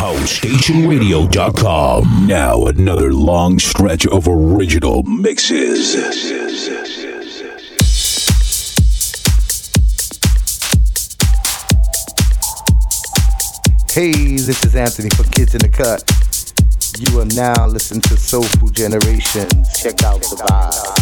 HouseStationRadio.com. Now another long stretch of original mixes. Hey, this is Anthony for Kids in the Cut. You are now listening to Soulful Generations. Check out the vibe.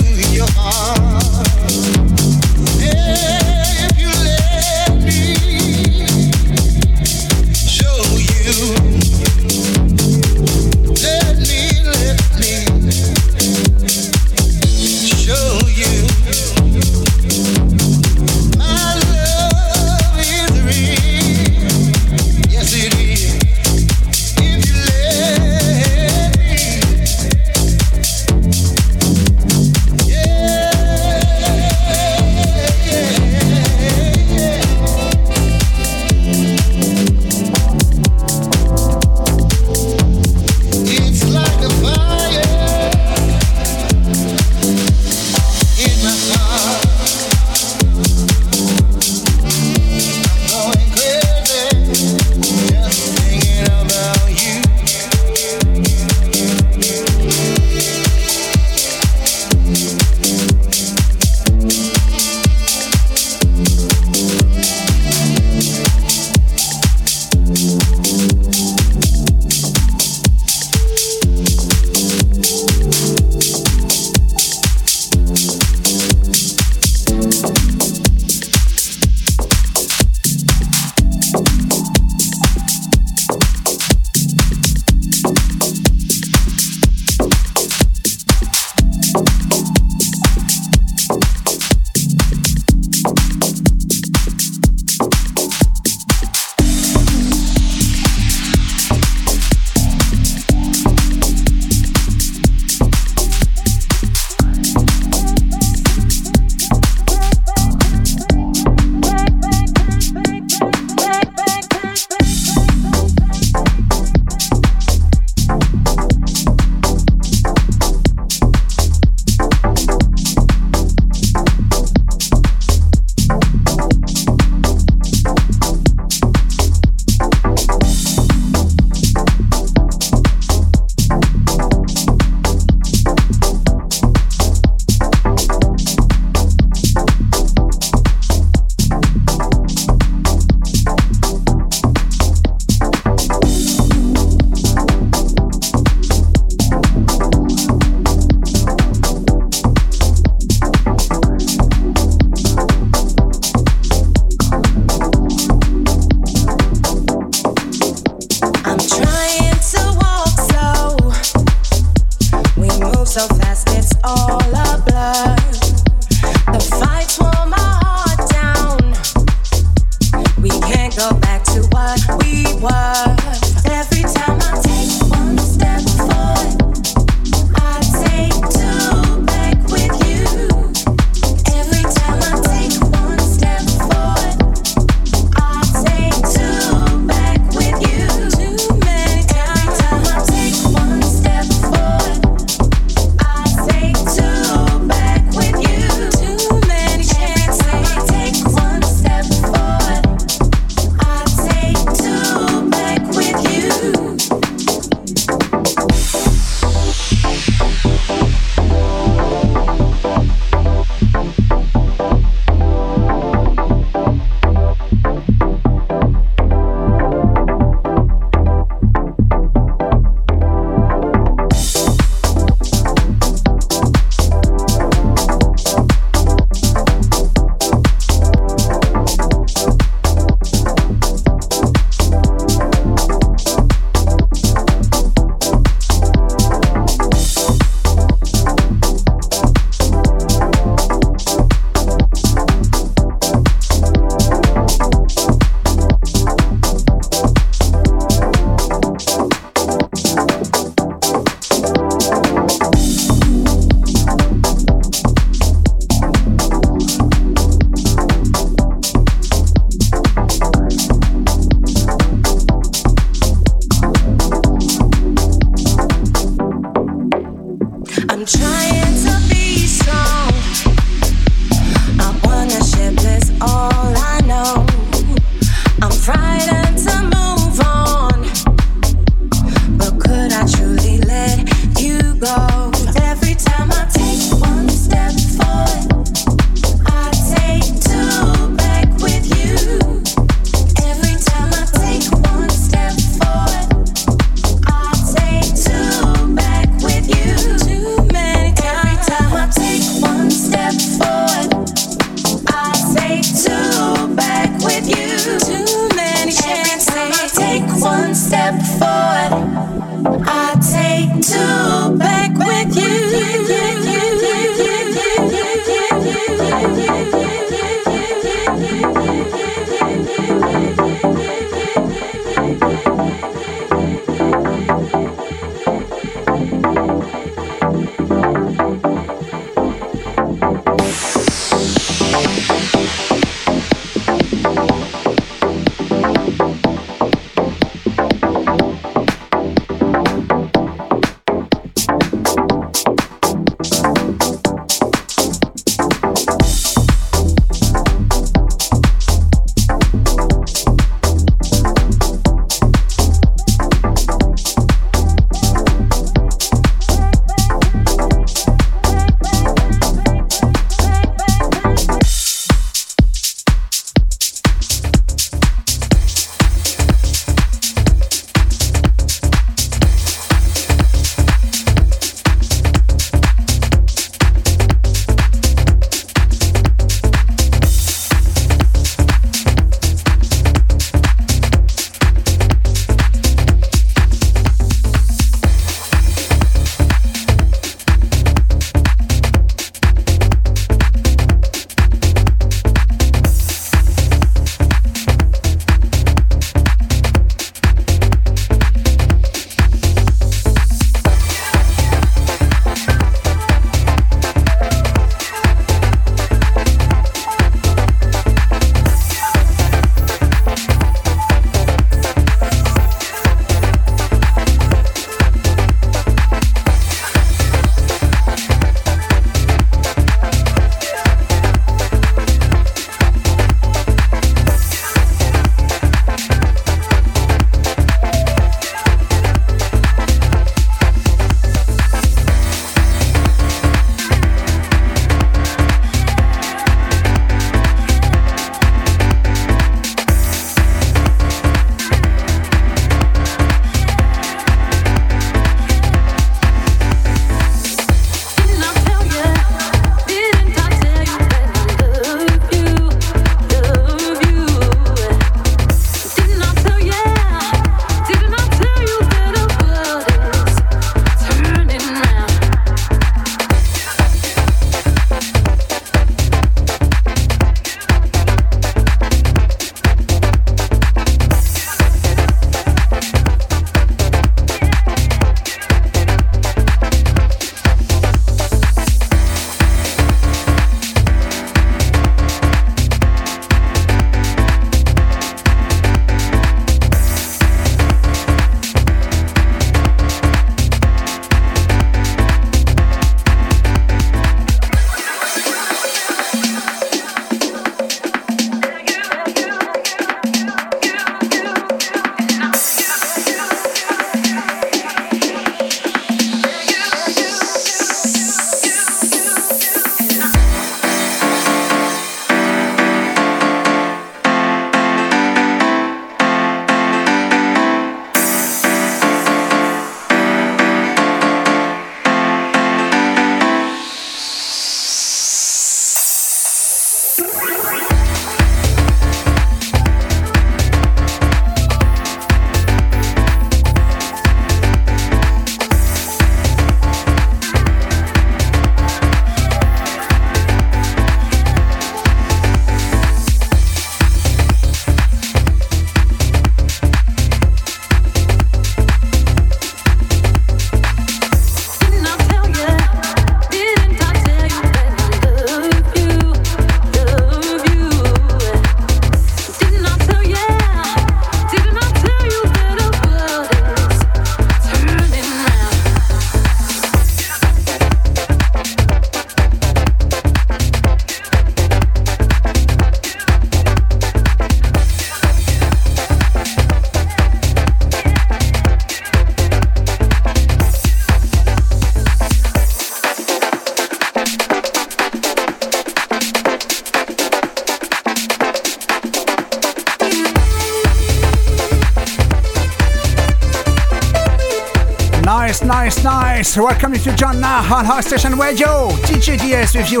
Nice. Welcome to John now on House Station Radio. DJ DS with you.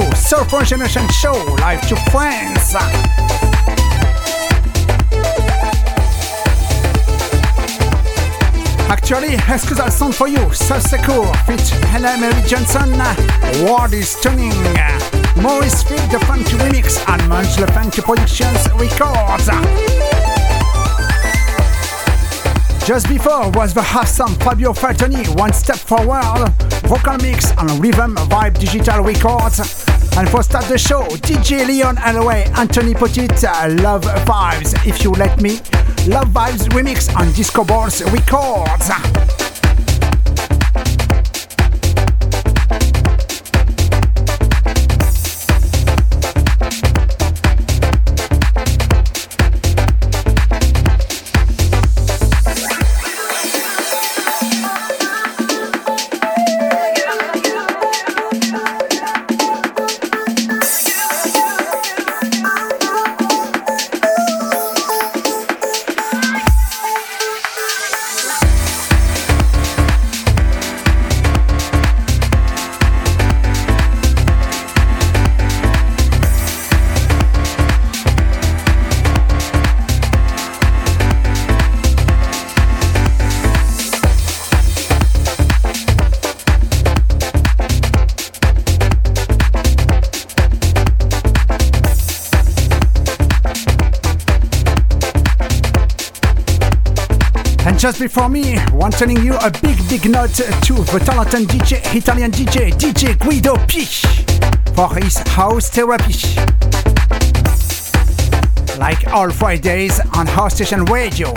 Generation Show, live to friends. Actually, excuse song for you. So Secours feat Hannah Mary Johnson. World is turning. Maurice Phil, the funky remix, and Munch the Funky Productions records. Just before was the half-song Fabio Faltoni, One Step Forward, vocal mix on Rhythm Vibe Digital Records. And for start the show, DJ Leon Alloway, Anthony Petit, uh, Love Vibes, If You Let Me, Love Vibes remix on Disco Balls Records. Before me, one telling you a big, big note to the talented DJ, Italian DJ, DJ Guido P for his house therapy. Like all Fridays on House Station Radio.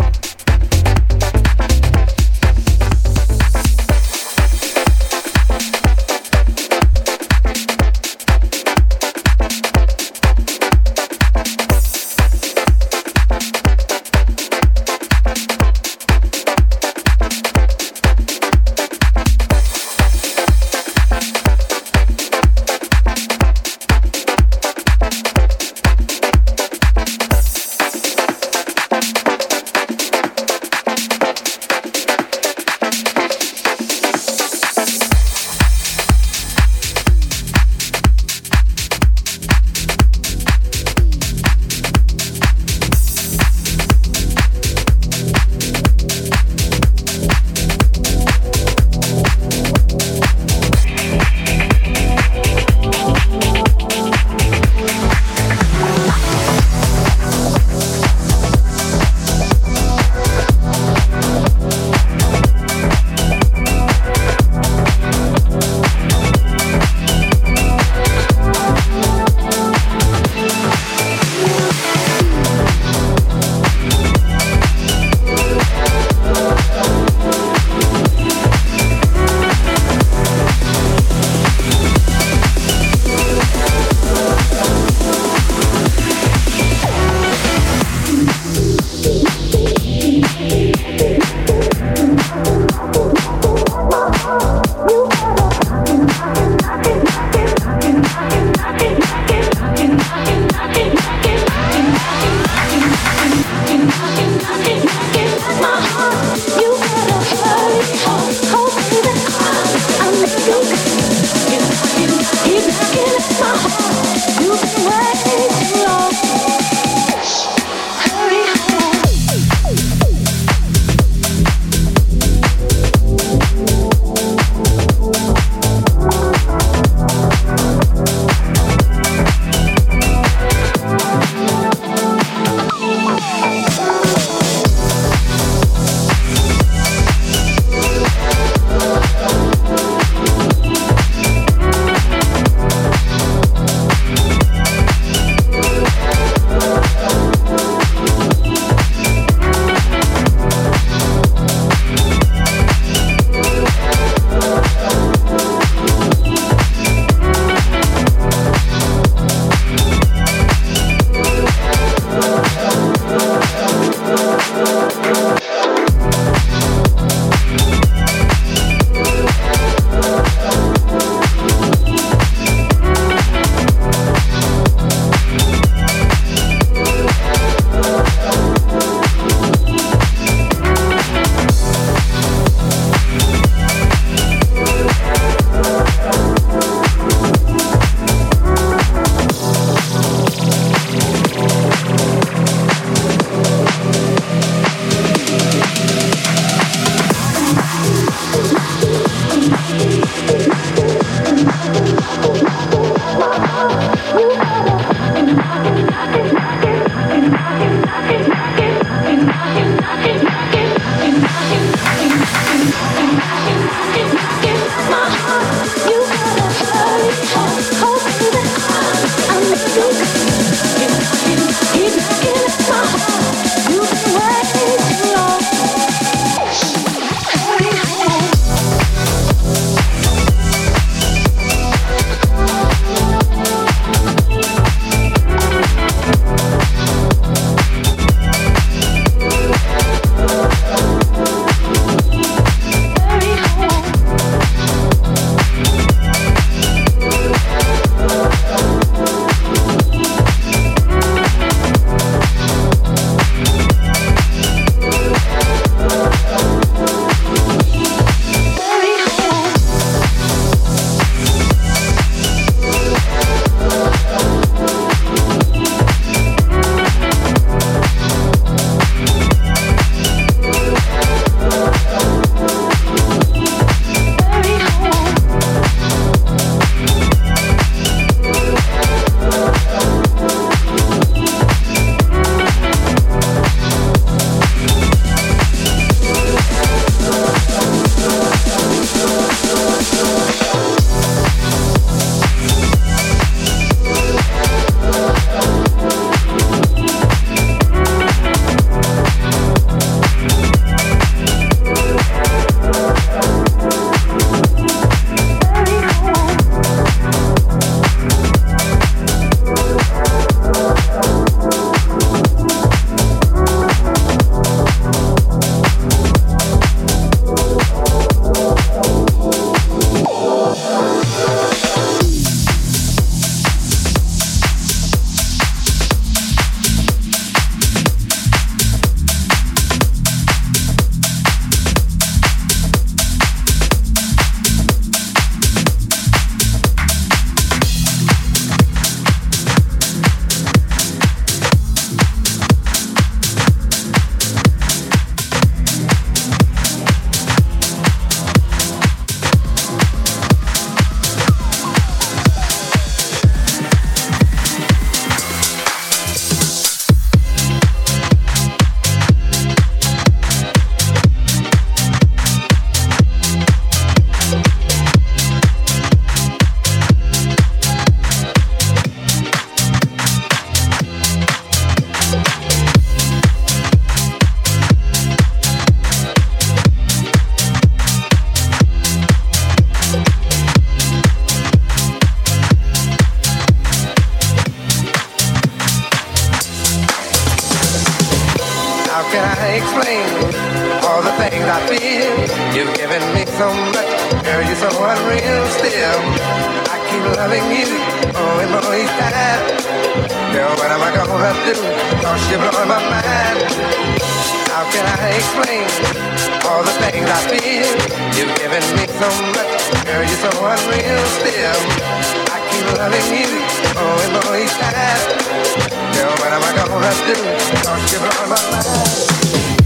Cause you're blowing my.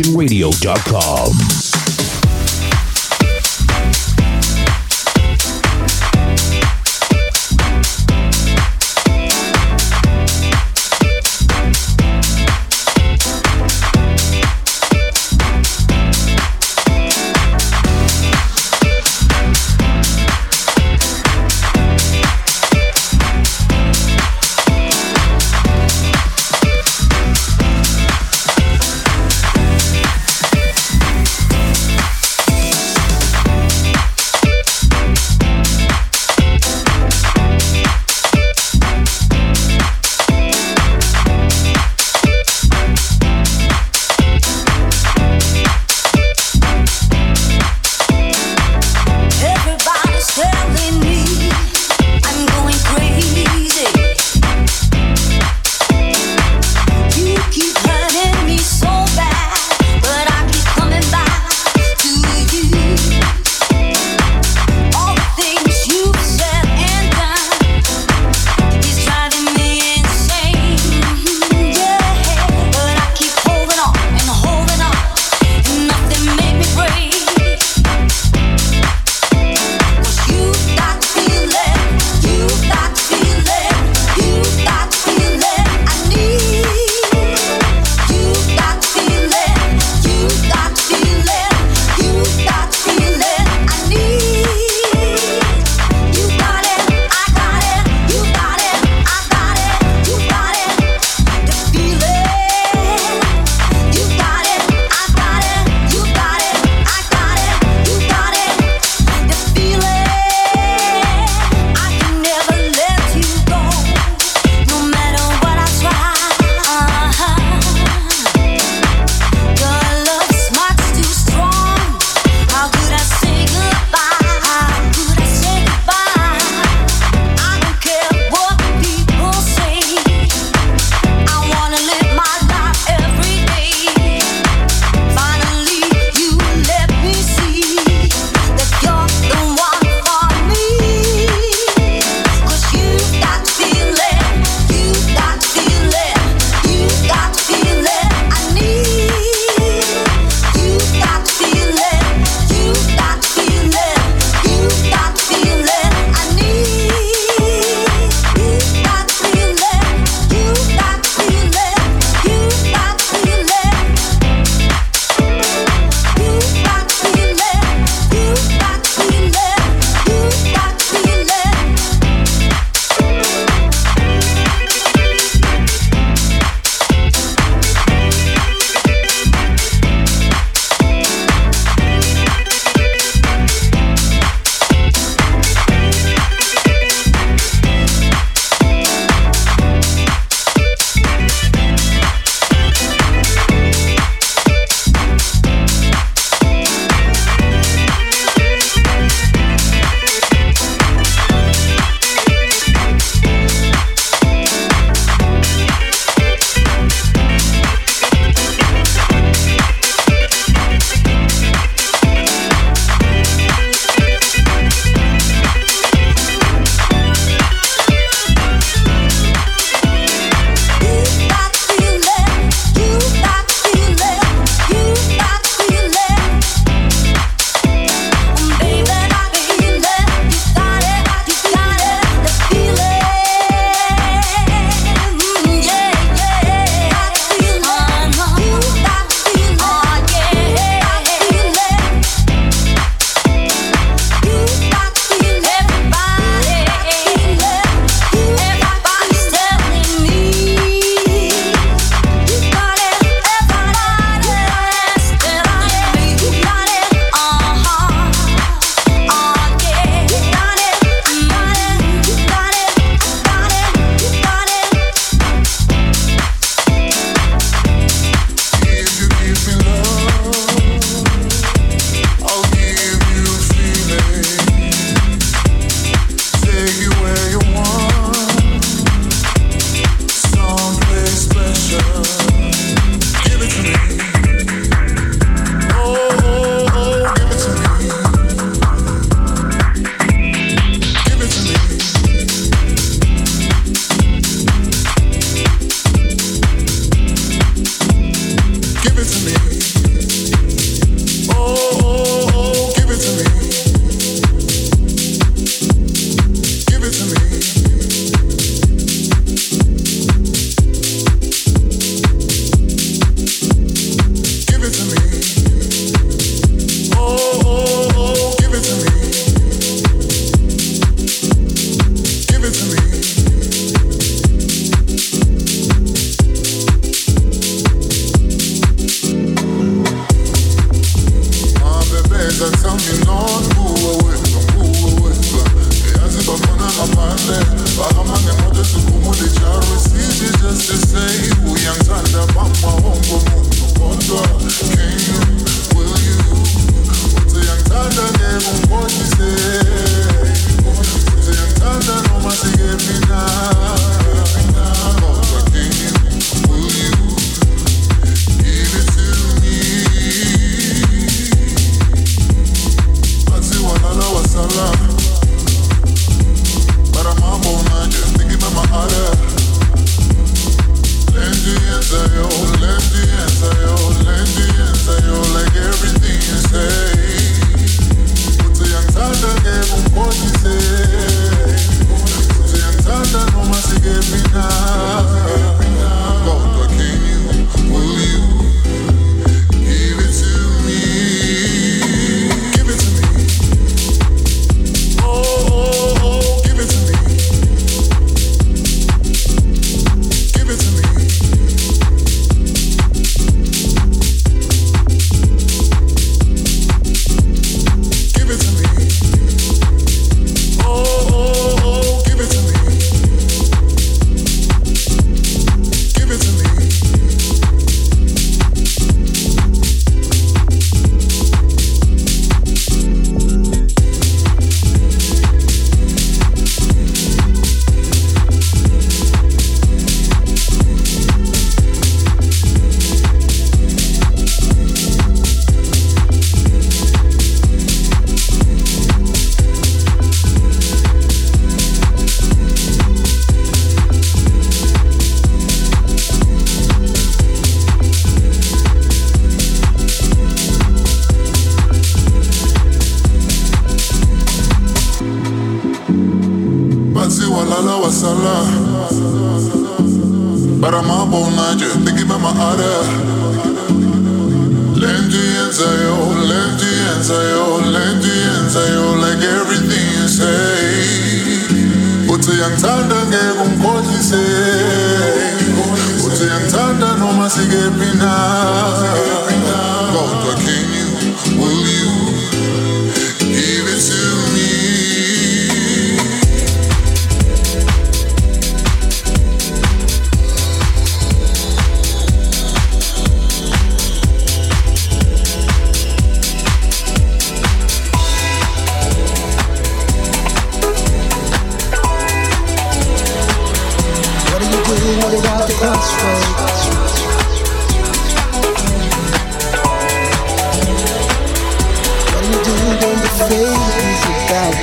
radio.com.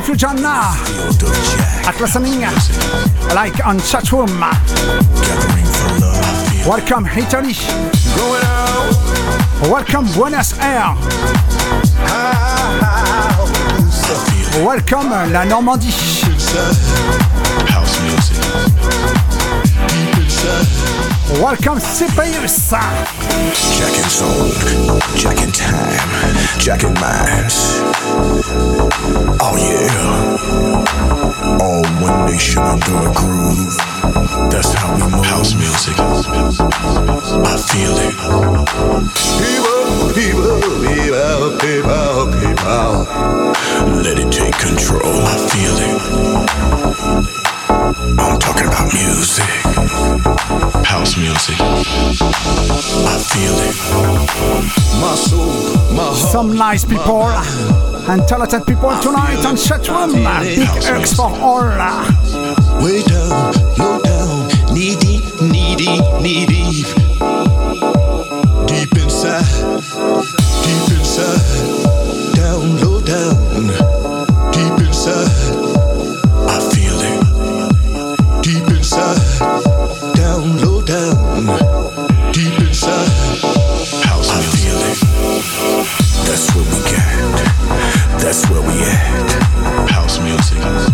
it. Welcome if you join now Feel the jack. at listening like on chat room. Gathering for love. I feel Welcome Italy. Going out. Welcome Buenos Aires. House. I feel Welcome la Normandie. Inside. it. House music. Deep inside. Welcome Cyprus. Jack and soul. Jack in time. Jack in minds. Oh yeah. All one nation under a groove. That's how we move. House music. I feel it. People, people, people, people, people. Let it take control. I feel it. I'm talking about music. House music. I feel it. My soul, my heart. Some nice people and talented people tonight on chat room. Big hugs for all. Way down, low down, knee deep, knee deep, knee deep. Deep inside, deep inside, down, low down, deep inside, music.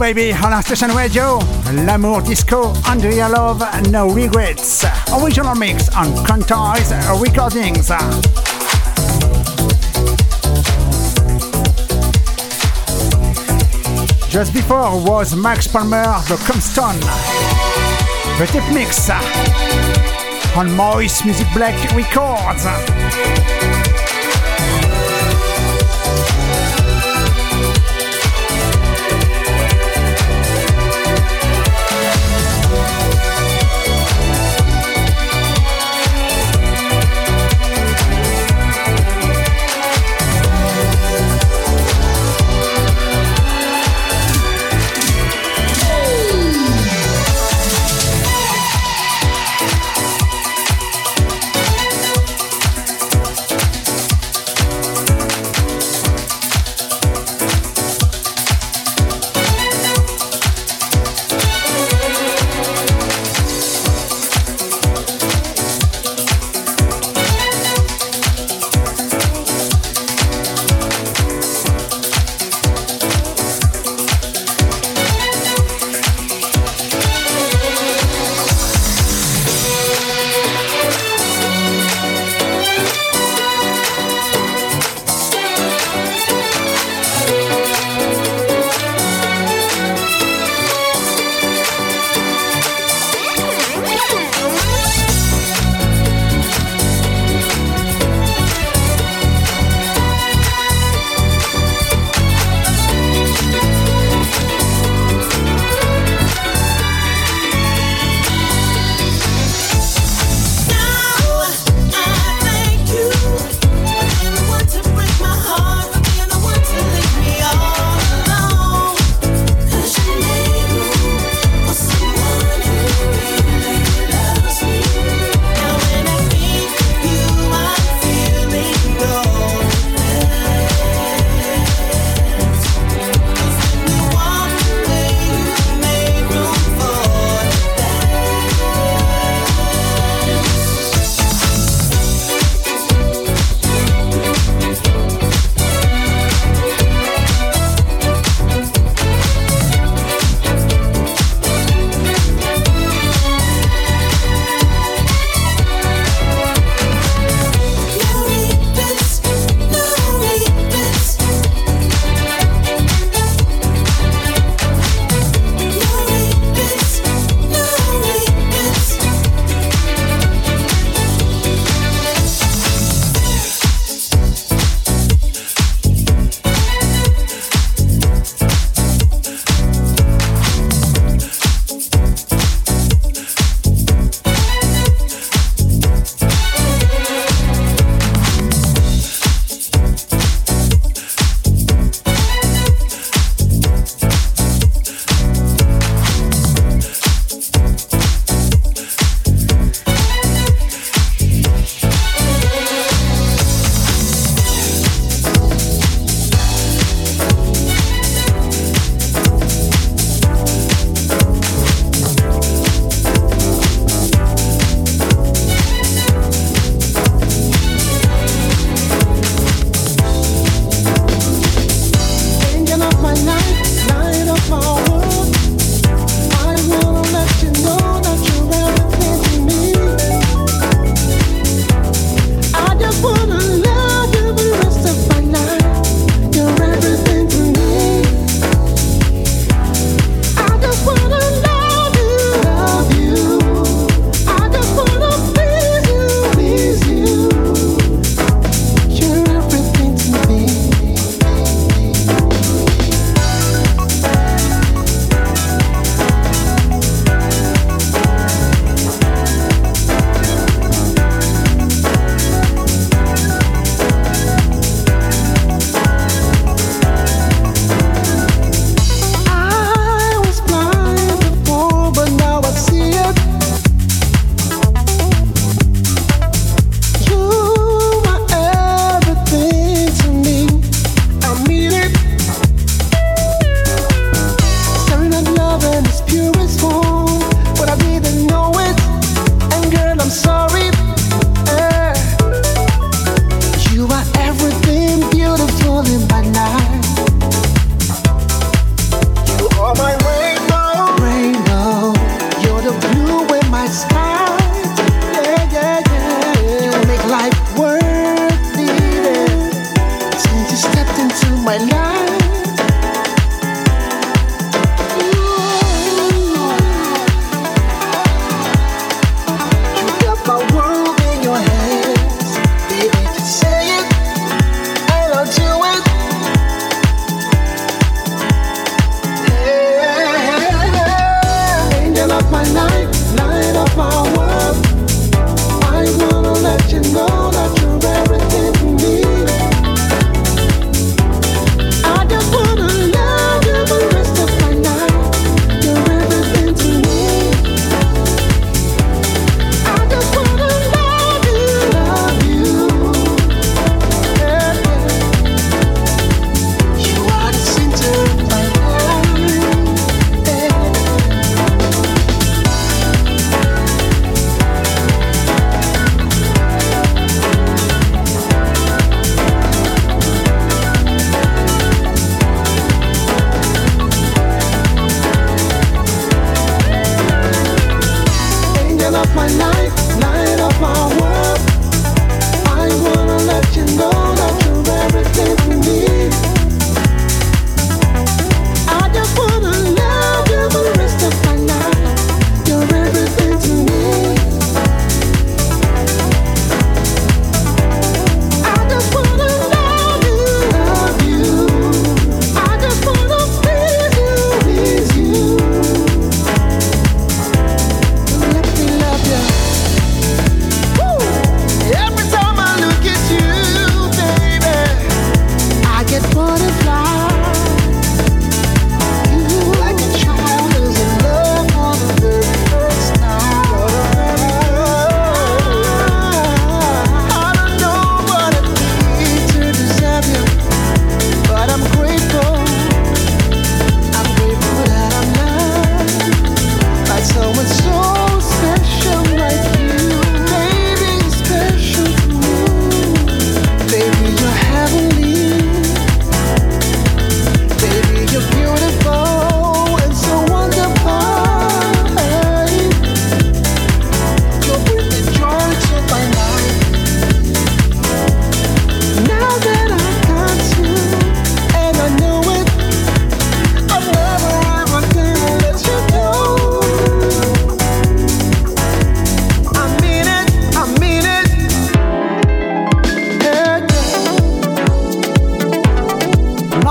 Baby, on our station radio. L'amour disco, Andrea Love, no regrets. Original mix on Quantize Recordings. Just before was Max Palmer, the Compton. The tip mix on Moist Music Black Records.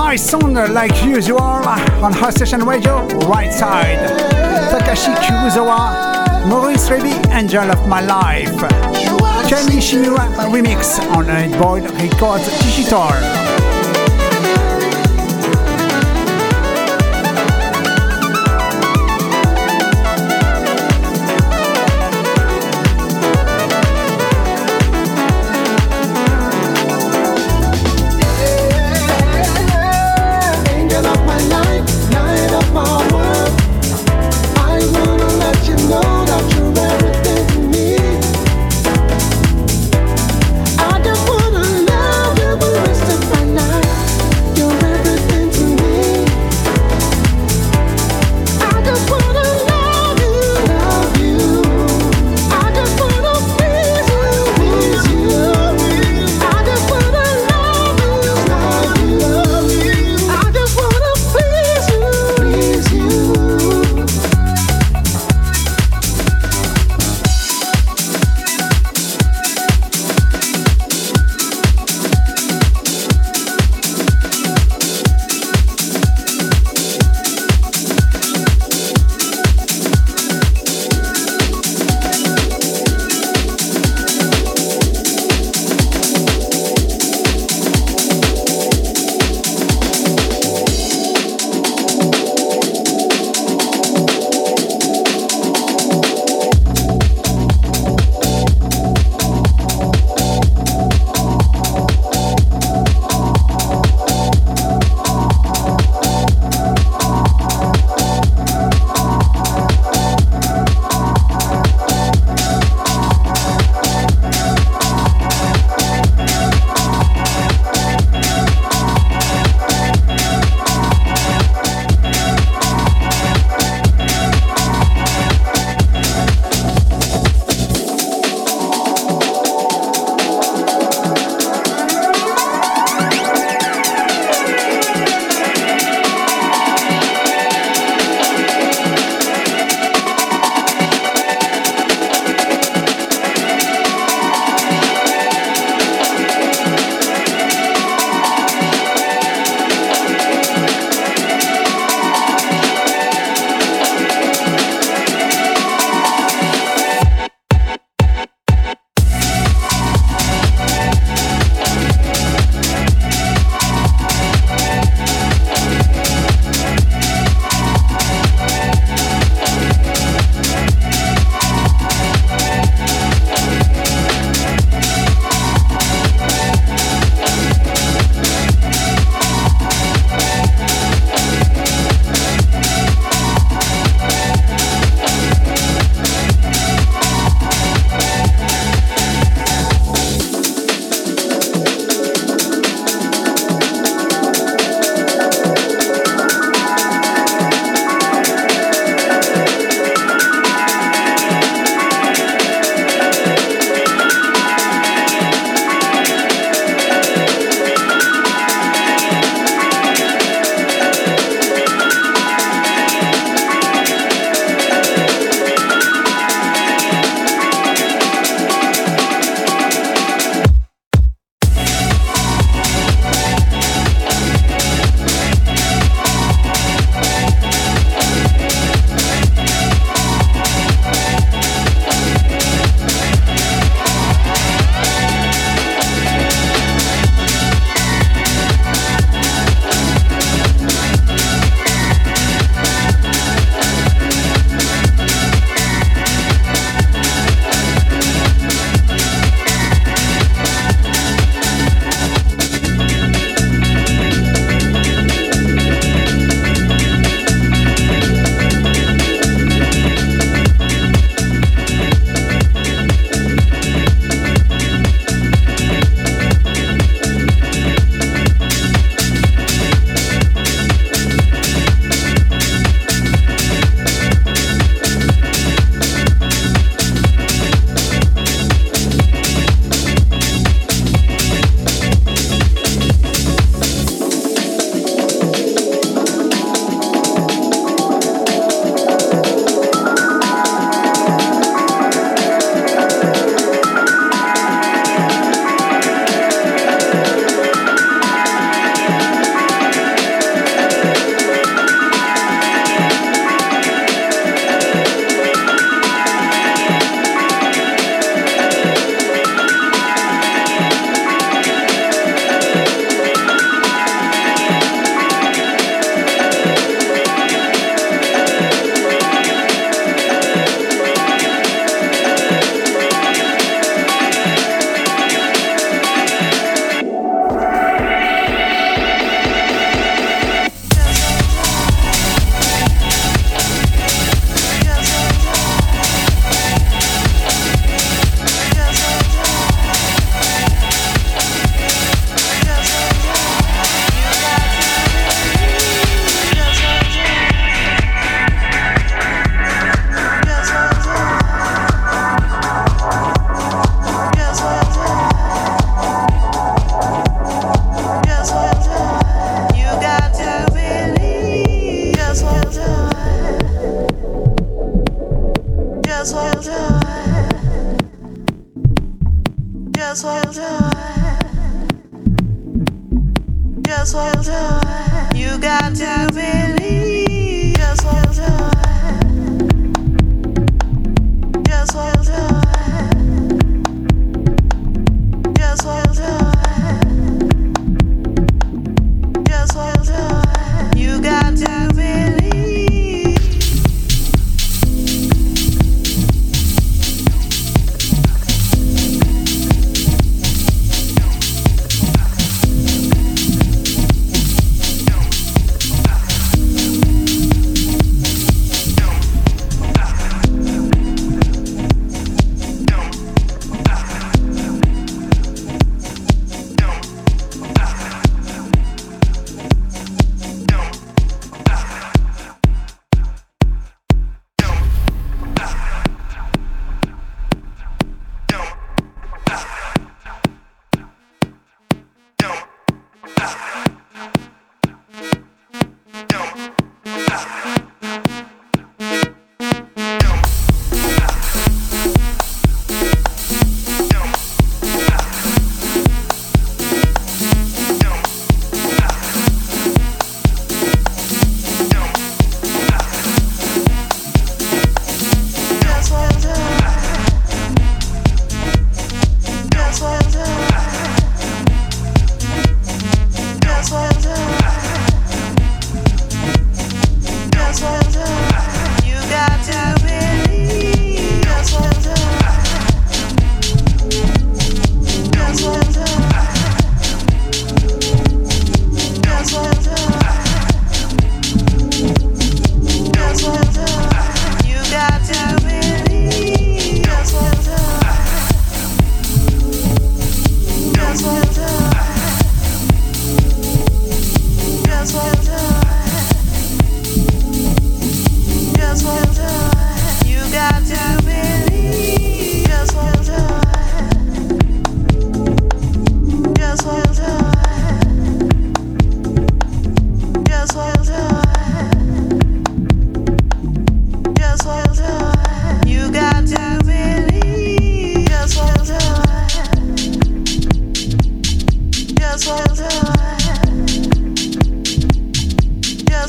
Nice sound like usual on her session radio, right side. Takashi Kurosawa, Maurice Reby, Angel of My Life. Kenny Shimura remix on a Boyd Records Digital.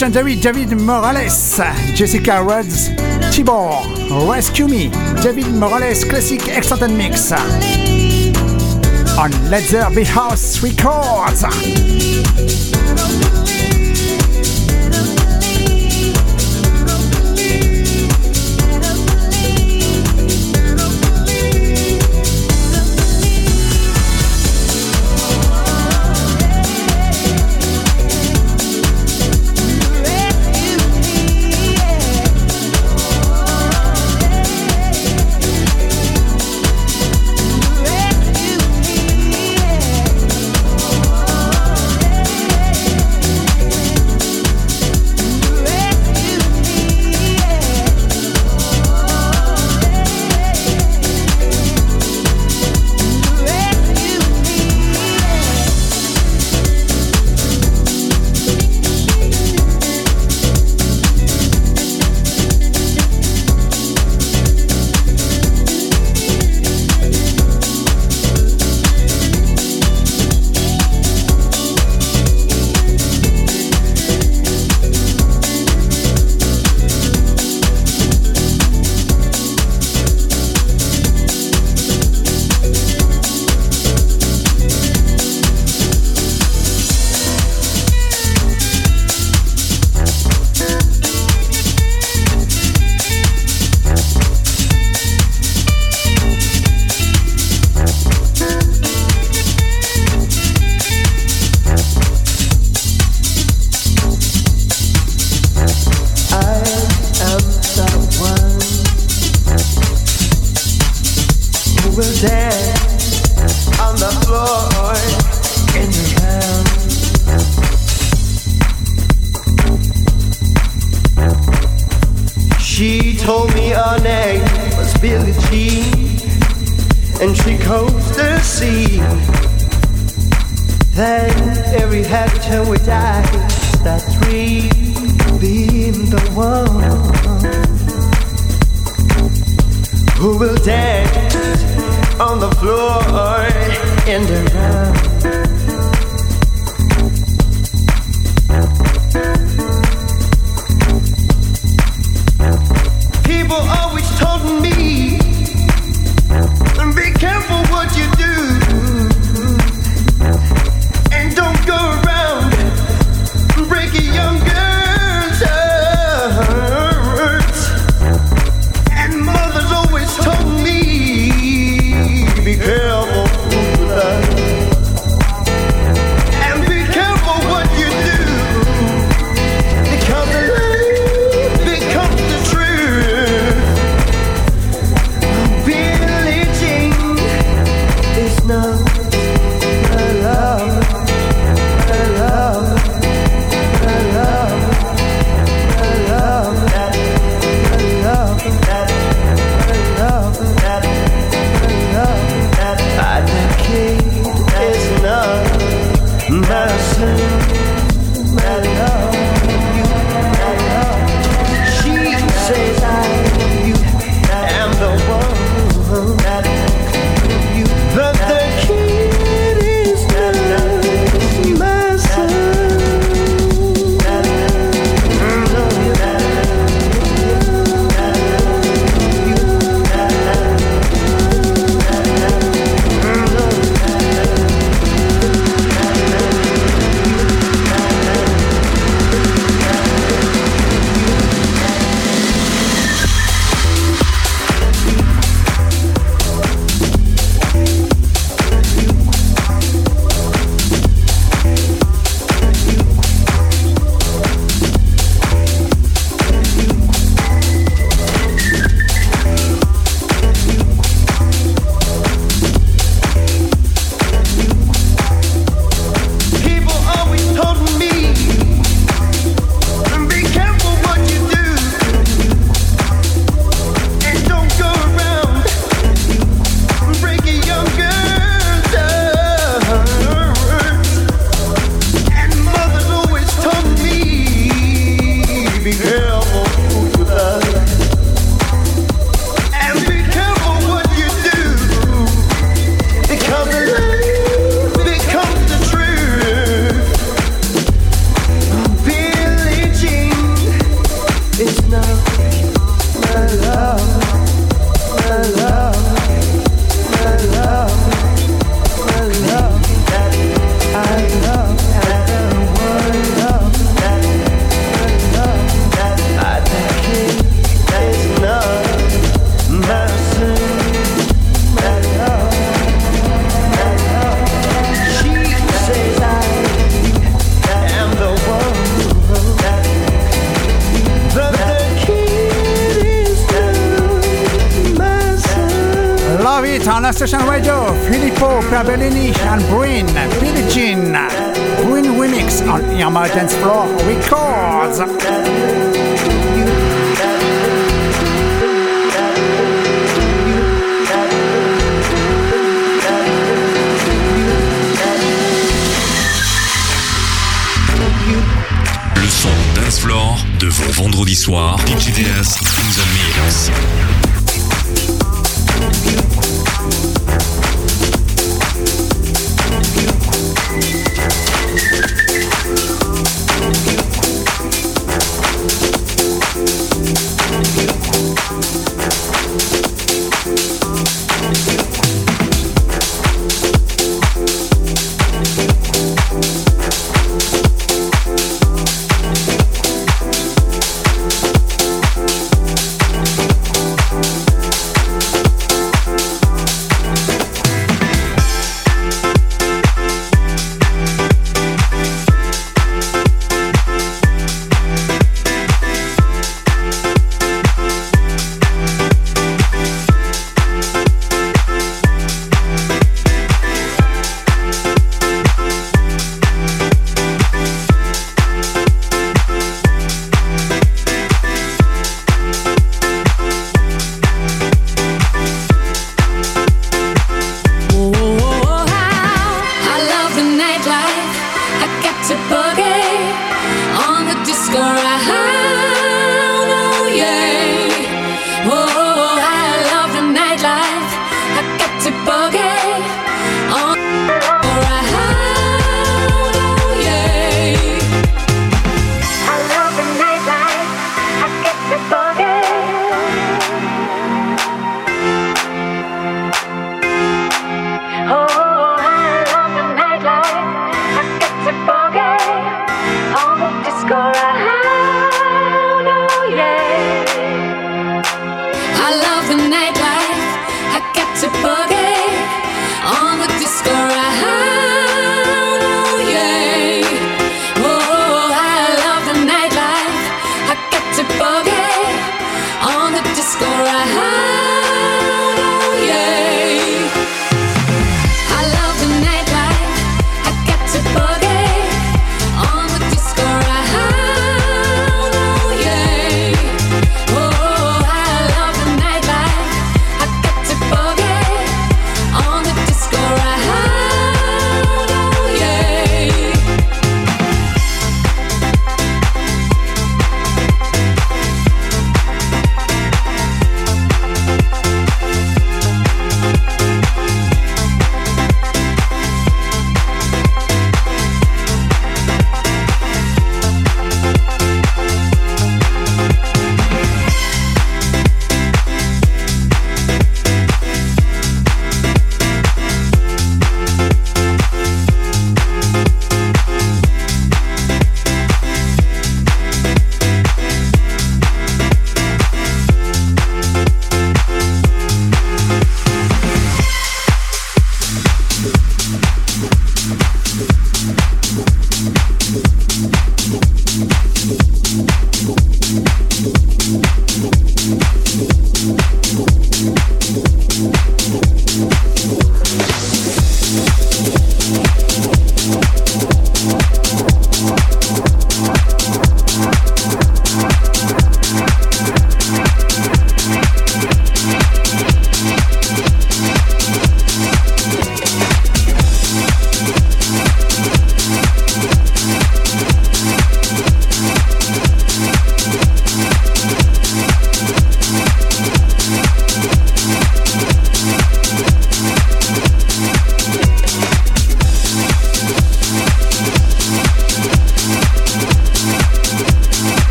legendary David Morales, Jessica Rhodes, Tibor, Rescue Me, David Morales Classic Extended Mix on Let There Be House Records.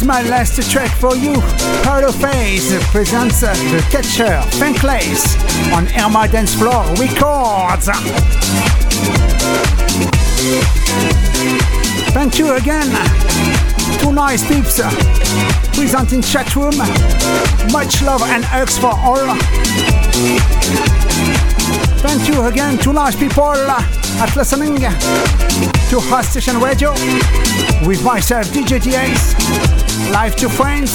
Is my last track for you. Carlo Phase presents the catcher Fanklace on Irma Dance Floor Records. Thank you again. Two nice peeps uh, presenting chat room. Much love and hugs for all. Thank you again to nice people at listening to Host Station Radio with myself, DJ DAs, live to friends,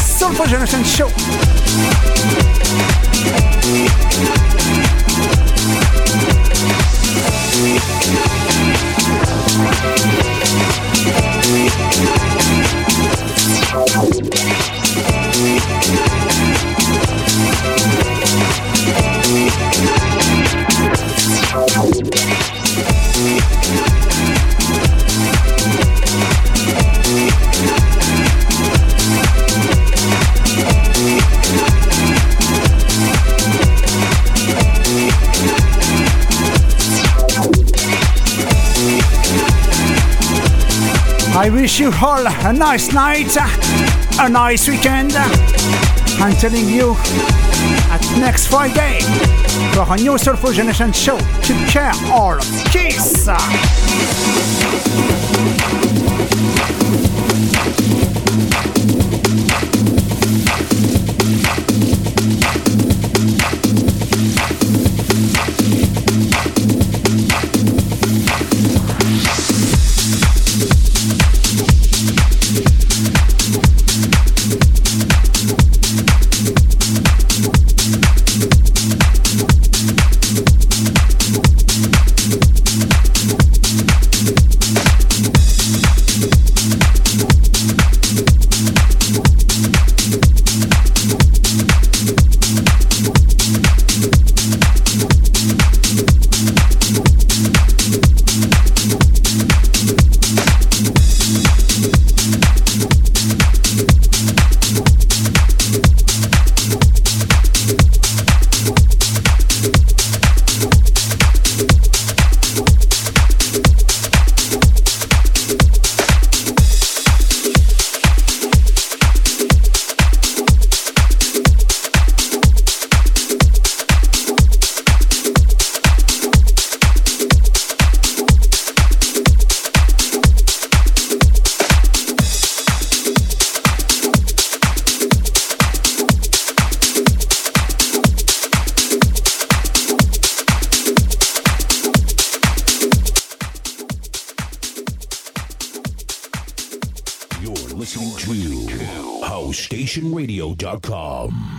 Soulful Generation Show. Wish you all a nice night, a nice weekend. I'm telling you, at next Friday for a new Soulful Generation show. Take care, all. Kiss!